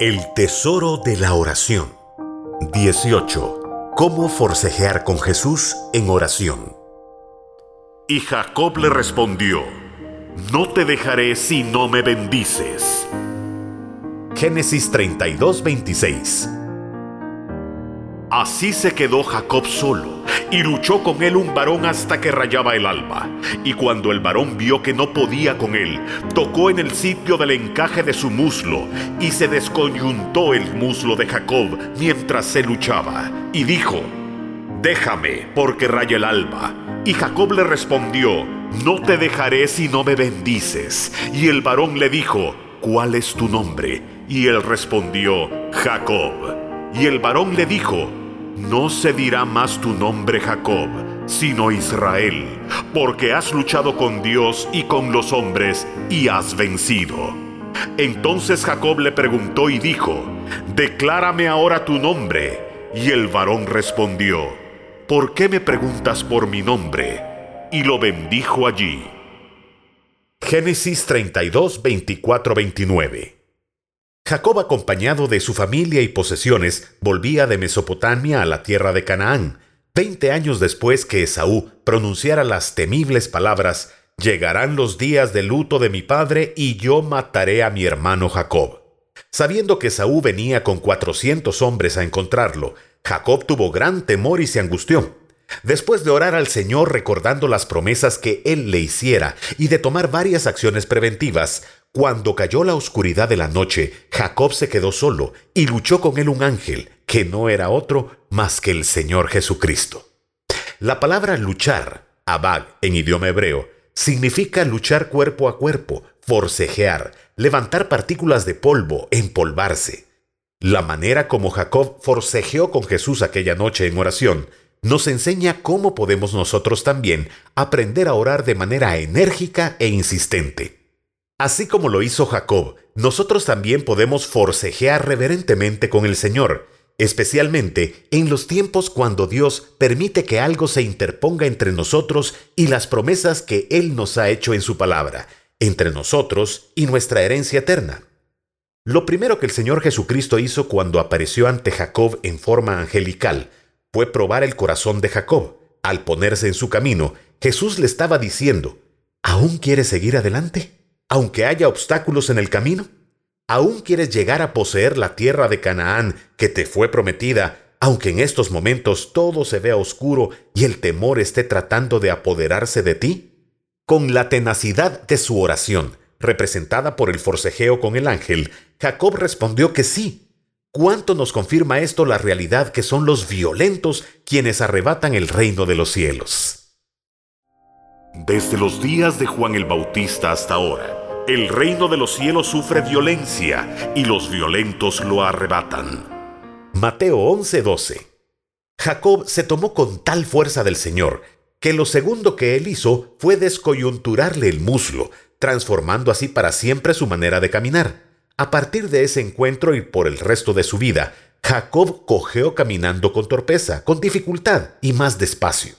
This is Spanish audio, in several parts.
El tesoro de la oración. 18. Cómo forcejear con Jesús en oración. Y Jacob le respondió, No te dejaré si no me bendices. Génesis 32, 26. Así se quedó Jacob solo y luchó con él un varón hasta que rayaba el alba. Y cuando el varón vio que no podía con él, tocó en el sitio del encaje de su muslo y se desconyuntó el muslo de Jacob mientras se luchaba. Y dijo, Déjame, porque raya el alba. Y Jacob le respondió, No te dejaré si no me bendices. Y el varón le dijo, ¿Cuál es tu nombre? Y él respondió, Jacob. Y el varón le dijo, no se dirá más tu nombre Jacob, sino Israel, porque has luchado con Dios y con los hombres y has vencido. Entonces Jacob le preguntó y dijo, Declárame ahora tu nombre. Y el varón respondió, ¿por qué me preguntas por mi nombre? Y lo bendijo allí. Génesis 32, 24, 29 Jacob, acompañado de su familia y posesiones, volvía de Mesopotamia a la tierra de Canaán, veinte años después que Esaú pronunciara las temibles palabras, Llegarán los días de luto de mi padre y yo mataré a mi hermano Jacob. Sabiendo que Esaú venía con cuatrocientos hombres a encontrarlo, Jacob tuvo gran temor y se angustió. Después de orar al Señor recordando las promesas que Él le hiciera y de tomar varias acciones preventivas, cuando cayó la oscuridad de la noche, Jacob se quedó solo y luchó con él un ángel, que no era otro más que el Señor Jesucristo. La palabra luchar, abag en idioma hebreo, significa luchar cuerpo a cuerpo, forcejear, levantar partículas de polvo, empolvarse. La manera como Jacob forcejeó con Jesús aquella noche en oración nos enseña cómo podemos nosotros también aprender a orar de manera enérgica e insistente. Así como lo hizo Jacob, nosotros también podemos forcejear reverentemente con el Señor, especialmente en los tiempos cuando Dios permite que algo se interponga entre nosotros y las promesas que Él nos ha hecho en su palabra, entre nosotros y nuestra herencia eterna. Lo primero que el Señor Jesucristo hizo cuando apareció ante Jacob en forma angelical fue probar el corazón de Jacob. Al ponerse en su camino, Jesús le estaba diciendo, ¿Aún quieres seguir adelante? Aunque haya obstáculos en el camino? ¿Aún quieres llegar a poseer la tierra de Canaán que te fue prometida, aunque en estos momentos todo se vea oscuro y el temor esté tratando de apoderarse de ti? Con la tenacidad de su oración, representada por el forcejeo con el ángel, Jacob respondió que sí. ¿Cuánto nos confirma esto la realidad que son los violentos quienes arrebatan el reino de los cielos? Desde los días de Juan el Bautista hasta ahora, el reino de los cielos sufre violencia y los violentos lo arrebatan. Mateo 11:12 Jacob se tomó con tal fuerza del Señor que lo segundo que él hizo fue descoyunturarle el muslo, transformando así para siempre su manera de caminar. A partir de ese encuentro y por el resto de su vida, Jacob cojeó caminando con torpeza, con dificultad y más despacio.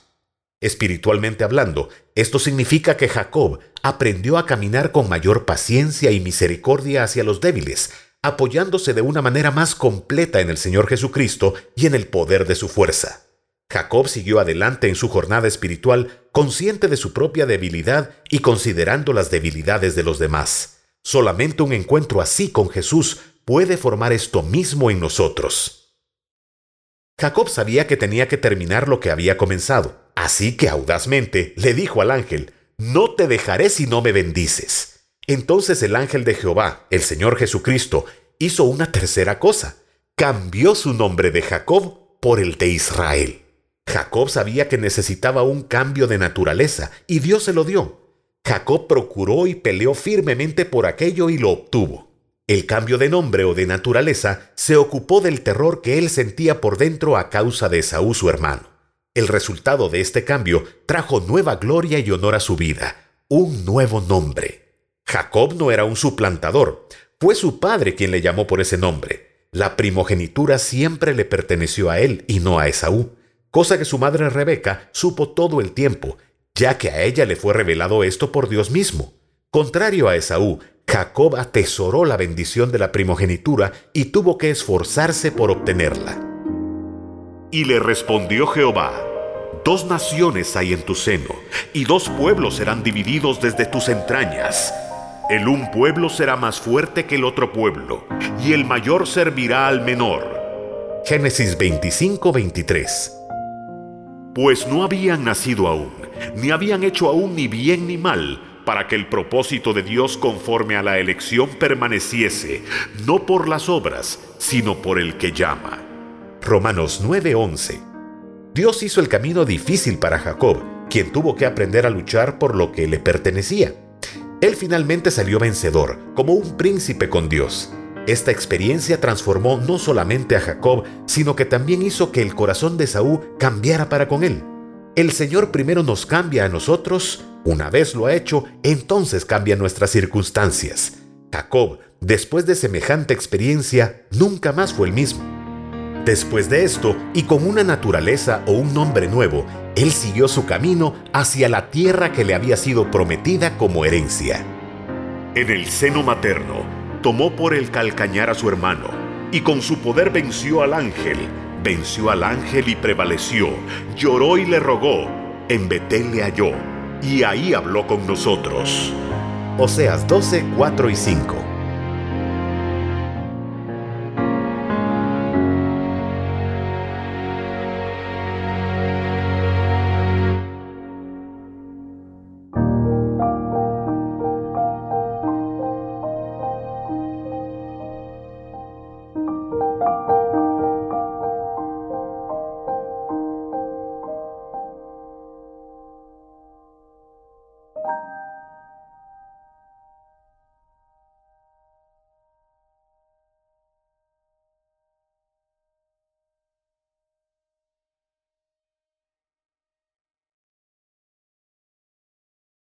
Espiritualmente hablando, esto significa que Jacob aprendió a caminar con mayor paciencia y misericordia hacia los débiles, apoyándose de una manera más completa en el Señor Jesucristo y en el poder de su fuerza. Jacob siguió adelante en su jornada espiritual, consciente de su propia debilidad y considerando las debilidades de los demás. Solamente un encuentro así con Jesús puede formar esto mismo en nosotros. Jacob sabía que tenía que terminar lo que había comenzado. Así que audazmente le dijo al ángel, No te dejaré si no me bendices. Entonces el ángel de Jehová, el Señor Jesucristo, hizo una tercera cosa. Cambió su nombre de Jacob por el de Israel. Jacob sabía que necesitaba un cambio de naturaleza y Dios se lo dio. Jacob procuró y peleó firmemente por aquello y lo obtuvo. El cambio de nombre o de naturaleza se ocupó del terror que él sentía por dentro a causa de Saúl su hermano. El resultado de este cambio trajo nueva gloria y honor a su vida, un nuevo nombre. Jacob no era un suplantador, fue su padre quien le llamó por ese nombre. La primogenitura siempre le perteneció a él y no a Esaú, cosa que su madre Rebeca supo todo el tiempo, ya que a ella le fue revelado esto por Dios mismo. Contrario a Esaú, Jacob atesoró la bendición de la primogenitura y tuvo que esforzarse por obtenerla. Y le respondió Jehová, Dos naciones hay en tu seno, y dos pueblos serán divididos desde tus entrañas. El un pueblo será más fuerte que el otro pueblo, y el mayor servirá al menor. Génesis 25-23 Pues no habían nacido aún, ni habían hecho aún ni bien ni mal, para que el propósito de Dios conforme a la elección permaneciese, no por las obras, sino por el que llama. Romanos 9:11 Dios hizo el camino difícil para Jacob, quien tuvo que aprender a luchar por lo que le pertenecía. Él finalmente salió vencedor, como un príncipe con Dios. Esta experiencia transformó no solamente a Jacob, sino que también hizo que el corazón de Saúl cambiara para con él. El Señor primero nos cambia a nosotros, una vez lo ha hecho, entonces cambia nuestras circunstancias. Jacob, después de semejante experiencia, nunca más fue el mismo. Después de esto, y con una naturaleza o un nombre nuevo, él siguió su camino hacia la tierra que le había sido prometida como herencia. En el seno materno, tomó por el calcañar a su hermano, y con su poder venció al ángel, venció al ángel y prevaleció, lloró y le rogó, en Betel le halló, y ahí habló con nosotros. Oseas 12, 4 y 5